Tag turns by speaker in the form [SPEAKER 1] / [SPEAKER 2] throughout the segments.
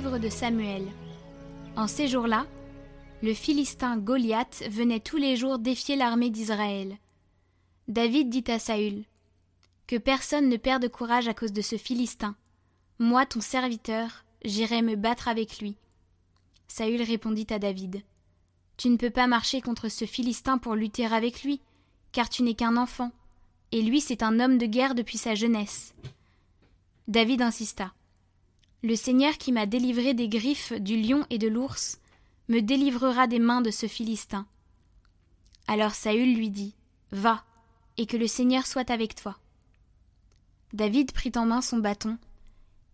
[SPEAKER 1] de Samuel. En ces jours-là, le Philistin Goliath venait tous les jours défier l'armée d'Israël. David dit à Saül Que personne ne perde courage à cause de ce Philistin. Moi, ton serviteur, j'irai me battre avec lui. Saül répondit à David Tu ne peux pas marcher contre ce Philistin pour lutter avec lui, car tu n'es qu'un enfant, et lui c'est un homme de guerre depuis sa jeunesse. David insista. Le Seigneur qui m'a délivré des griffes du lion et de l'ours me délivrera des mains de ce Philistin. Alors Saül lui dit Va, et que le Seigneur soit avec toi. David prit en main son bâton.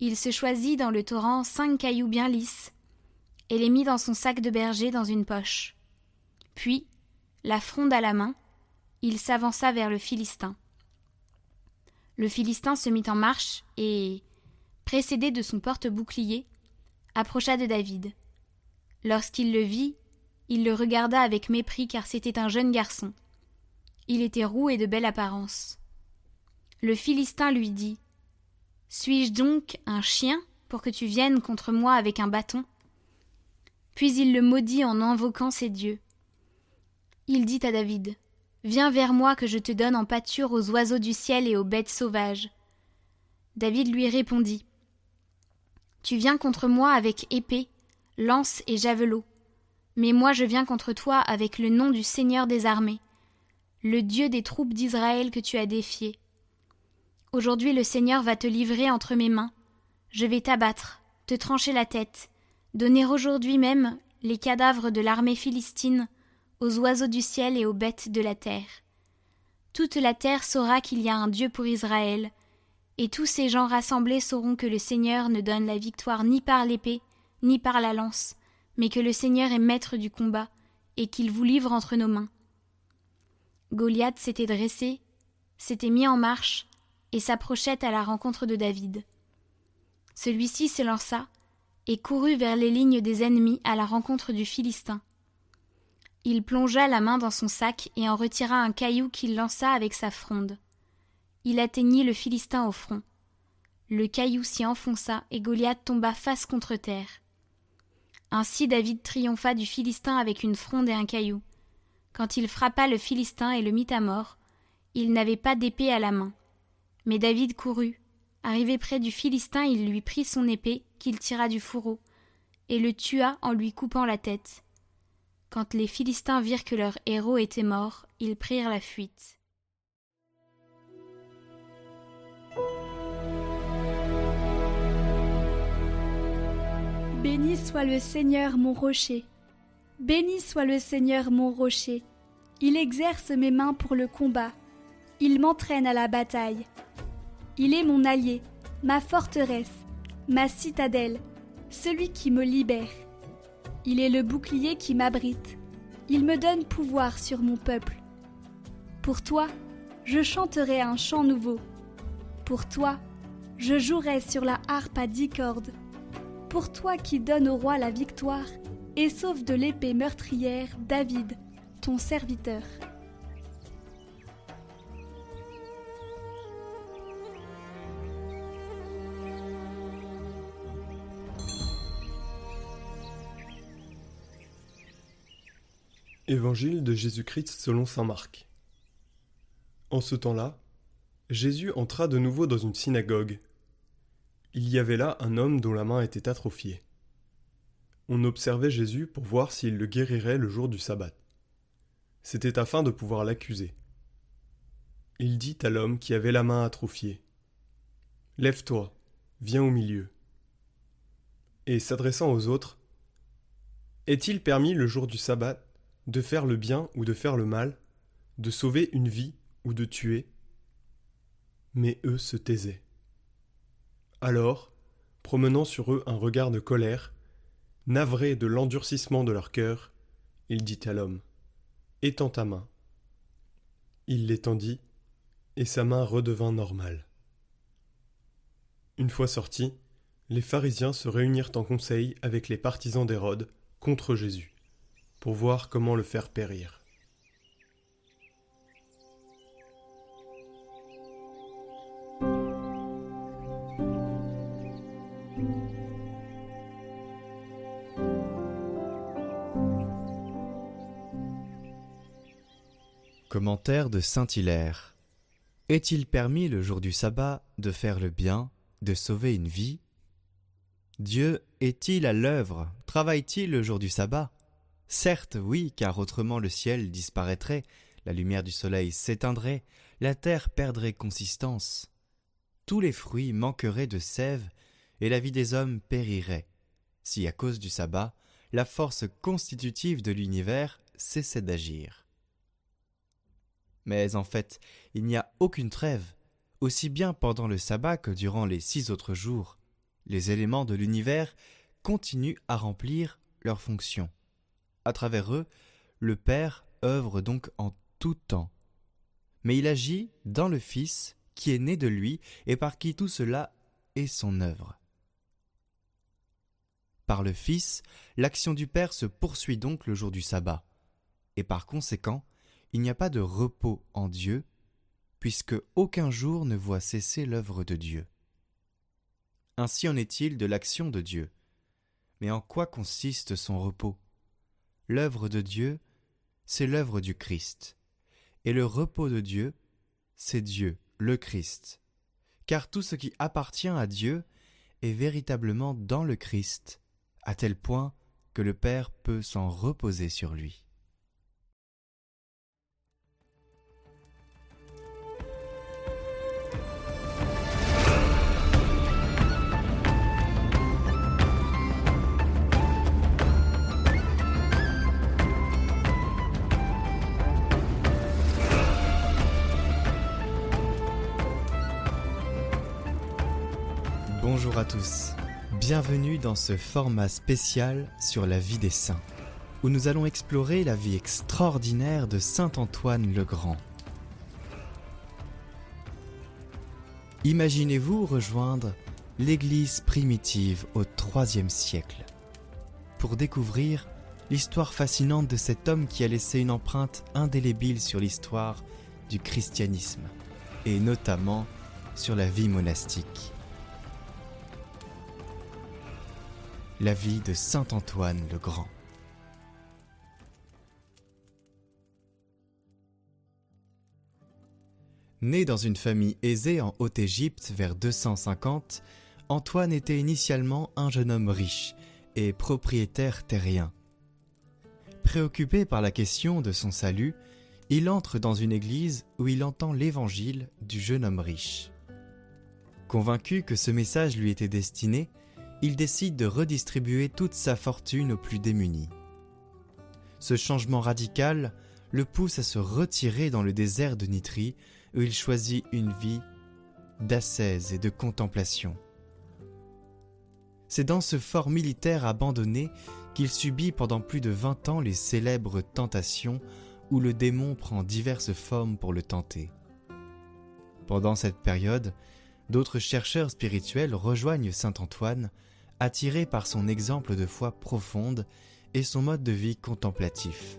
[SPEAKER 1] Il se choisit dans le torrent cinq cailloux bien lisses, et les mit dans son sac de berger dans une poche. Puis, la fronde à la main, il s'avança vers le Philistin. Le Philistin se mit en marche et, précédé de son porte-bouclier, approcha de David. Lorsqu'il le vit, il le regarda avec mépris car c'était un jeune garçon. Il était roux et de belle apparence. Le Philistin lui dit Suis-je donc un chien pour que tu viennes contre moi avec un bâton? Puis il le maudit en invoquant ses dieux. Il dit à David Viens vers moi que je te donne en pâture aux oiseaux du ciel et aux bêtes sauvages. David lui répondit. Tu viens contre moi avec épée, lance et javelot. Mais moi je viens contre toi avec le nom du Seigneur des armées, le Dieu des troupes d'Israël que tu as défié. Aujourd'hui le Seigneur va te livrer entre mes mains. Je vais t'abattre, te trancher la tête, donner aujourd'hui même les cadavres de l'armée philistine aux oiseaux du ciel et aux bêtes de la terre. Toute la terre saura qu'il y a un Dieu pour Israël, et tous ces gens rassemblés sauront que le Seigneur ne donne la victoire ni par l'épée, ni par la lance, mais que le Seigneur est maître du combat, et qu'il vous livre entre nos mains. Goliath s'était dressé, s'était mis en marche, et s'approchait à la rencontre de David. Celui-ci s'élança, et courut vers les lignes des ennemis à la rencontre du Philistin. Il plongea la main dans son sac et en retira un caillou qu'il lança avec sa fronde. Il atteignit le Philistin au front. Le caillou s'y enfonça et Goliath tomba face contre terre. Ainsi David triompha du Philistin avec une fronde et un caillou. Quand il frappa le Philistin et le mit à mort, il n'avait pas d'épée à la main. Mais David courut. Arrivé près du Philistin, il lui prit son épée, qu'il tira du fourreau, et le tua en lui coupant la tête. Quand les Philistins virent que leur héros était mort, ils prirent la fuite.
[SPEAKER 2] Béni soit le Seigneur mon rocher. Béni soit le Seigneur mon rocher. Il exerce mes mains pour le combat. Il m'entraîne à la bataille. Il est mon allié, ma forteresse, ma citadelle, celui qui me libère. Il est le bouclier qui m'abrite. Il me donne pouvoir sur mon peuple. Pour toi, je chanterai un chant nouveau. Pour toi, je jouerai sur la harpe à dix cordes. Pour toi qui donnes au roi la victoire et sauve de l'épée meurtrière David, ton serviteur.
[SPEAKER 3] Évangile de Jésus-Christ selon saint Marc. En ce temps-là, Jésus entra de nouveau dans une synagogue. Il y avait là un homme dont la main était atrophiée. On observait Jésus pour voir s'il le guérirait le jour du sabbat. C'était afin de pouvoir l'accuser. Il dit à l'homme qui avait la main atrophiée Lève-toi, viens au milieu. Et s'adressant aux autres Est-il permis le jour du sabbat de faire le bien ou de faire le mal, de sauver une vie ou de tuer? Mais eux se taisaient. Alors, promenant sur eux un regard de colère, navré de l'endurcissement de leur cœur, il dit à l'homme Étends ta main. Il l'étendit, et sa main redevint normale. Une fois sortis, les pharisiens se réunirent en conseil avec les partisans d'Hérode contre Jésus pour voir comment le faire périr.
[SPEAKER 4] De Saint-Hilaire. Est-il permis le jour du sabbat de faire le bien, de sauver une vie? Dieu est-il à l'œuvre? Travaille-t-il le jour du sabbat? Certes, oui, car autrement le ciel disparaîtrait, la lumière du soleil s'éteindrait, la terre perdrait consistance. Tous les fruits manqueraient de sève, et la vie des hommes périrait, si à cause du sabbat, la force constitutive de l'univers cessait d'agir. Mais en fait, il n'y a aucune trêve, aussi bien pendant le sabbat que durant les six autres jours. Les éléments de l'univers continuent à remplir leurs fonctions. À travers eux, le Père œuvre donc en tout temps. Mais il agit dans le Fils qui est né de lui et par qui tout cela est son œuvre. Par le Fils, l'action du Père se poursuit donc le jour du sabbat, et par conséquent, il n'y a pas de repos en Dieu, puisque aucun jour ne voit cesser l'œuvre de Dieu. Ainsi en est-il de l'action de Dieu. Mais en quoi consiste son repos? L'œuvre de Dieu, c'est l'œuvre du Christ, et le repos de Dieu, c'est Dieu, le Christ. Car tout ce qui appartient à Dieu est véritablement dans le Christ, à tel point que le Père peut s'en reposer sur lui. Bonjour à tous, bienvenue dans ce format spécial sur la vie des saints, où nous allons explorer la vie extraordinaire de Saint Antoine le Grand. Imaginez-vous rejoindre l'Église primitive au IIIe siècle, pour découvrir l'histoire fascinante de cet homme qui a laissé une empreinte indélébile sur l'histoire du christianisme, et notamment sur la vie monastique. La vie de Saint Antoine le Grand. Né dans une famille aisée en Haute-Égypte vers 250, Antoine était initialement un jeune homme riche et propriétaire terrien. Préoccupé par la question de son salut, il entre dans une église où il entend l'évangile du jeune homme riche. Convaincu que ce message lui était destiné, il décide de redistribuer toute sa fortune aux plus démunis. Ce changement radical le pousse à se retirer dans le désert de Nitrie où il choisit une vie d'ascèse et de contemplation. C'est dans ce fort militaire abandonné qu'il subit pendant plus de vingt ans les célèbres tentations où le démon prend diverses formes pour le tenter. Pendant cette période, d'autres chercheurs spirituels rejoignent Saint Antoine attiré par son exemple de foi profonde et son mode de vie contemplatif.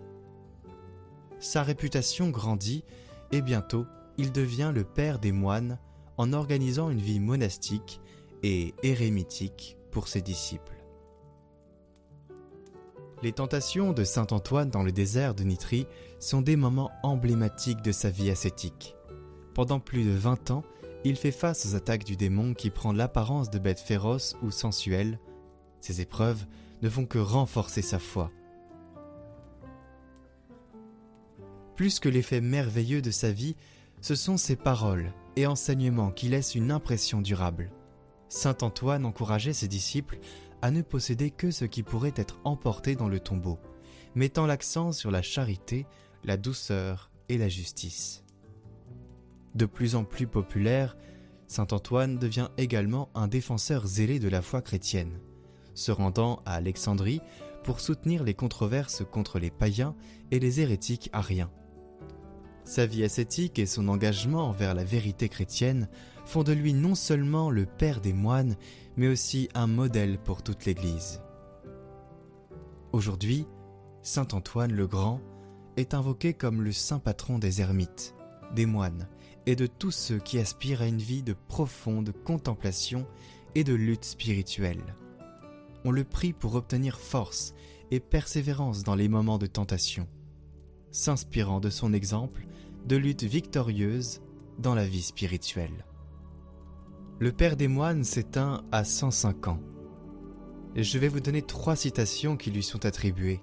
[SPEAKER 4] Sa réputation grandit et bientôt il devient le père des moines en organisant une vie monastique et érémitique pour ses disciples. Les tentations de Saint Antoine dans le désert de Nitrie sont des moments emblématiques de sa vie ascétique. Pendant plus de 20 ans, il fait face aux attaques du démon qui prend l'apparence de bête féroce ou sensuelle. Ces épreuves ne font que renforcer sa foi. Plus que l'effet merveilleux de sa vie, ce sont ses paroles et enseignements qui laissent une impression durable. Saint Antoine encourageait ses disciples à ne posséder que ce qui pourrait être emporté dans le tombeau, mettant l'accent sur la charité, la douceur et la justice. De plus en plus populaire, Saint Antoine devient également un défenseur zélé de la foi chrétienne, se rendant à Alexandrie pour soutenir les controverses contre les païens et les hérétiques ariens. Sa vie ascétique et son engagement envers la vérité chrétienne font de lui non seulement le père des moines, mais aussi un modèle pour toute l'Église. Aujourd'hui, Saint Antoine le Grand est invoqué comme le saint patron des ermites, des moines et de tous ceux qui aspirent à une vie de profonde contemplation et de lutte spirituelle. On le prie pour obtenir force et persévérance dans les moments de tentation. S'inspirant de son exemple, de lutte victorieuse dans la vie spirituelle. Le Père des moines s'éteint à 105 ans. Je vais vous donner trois citations qui lui sont attribuées.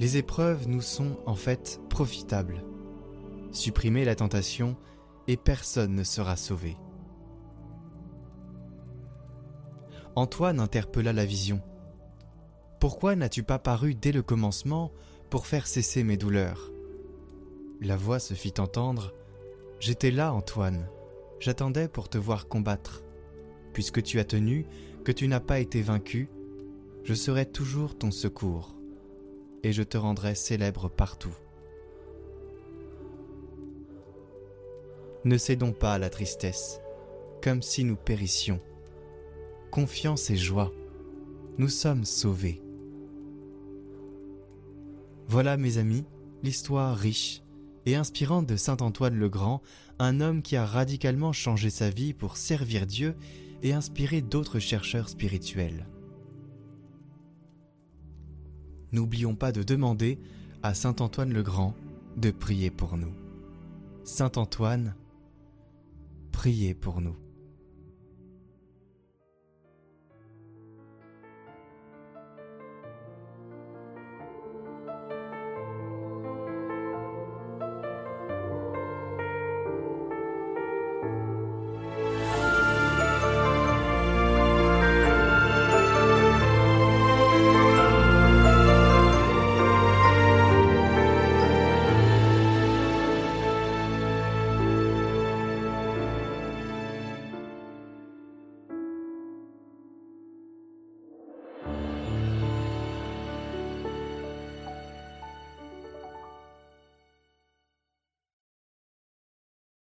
[SPEAKER 4] Les épreuves nous sont en fait profitables. Supprimez la tentation et personne ne sera sauvé. Antoine interpella la vision. Pourquoi n'as-tu pas paru dès le commencement pour faire cesser mes douleurs? La voix se fit entendre. J'étais là, Antoine. J'attendais pour te voir combattre. Puisque tu as tenu, que tu n'as pas été vaincu, je serai toujours ton secours, et je te rendrai célèbre partout. Ne cédons pas à la tristesse, comme si nous périssions. Confiance et joie, nous sommes sauvés. Voilà, mes amis, l'histoire riche et inspirante de Saint Antoine le Grand, un homme qui a radicalement changé sa vie pour servir Dieu et inspirer d'autres chercheurs spirituels. N'oublions pas de demander à Saint Antoine le Grand de prier pour nous. Saint Antoine, priez pour nous.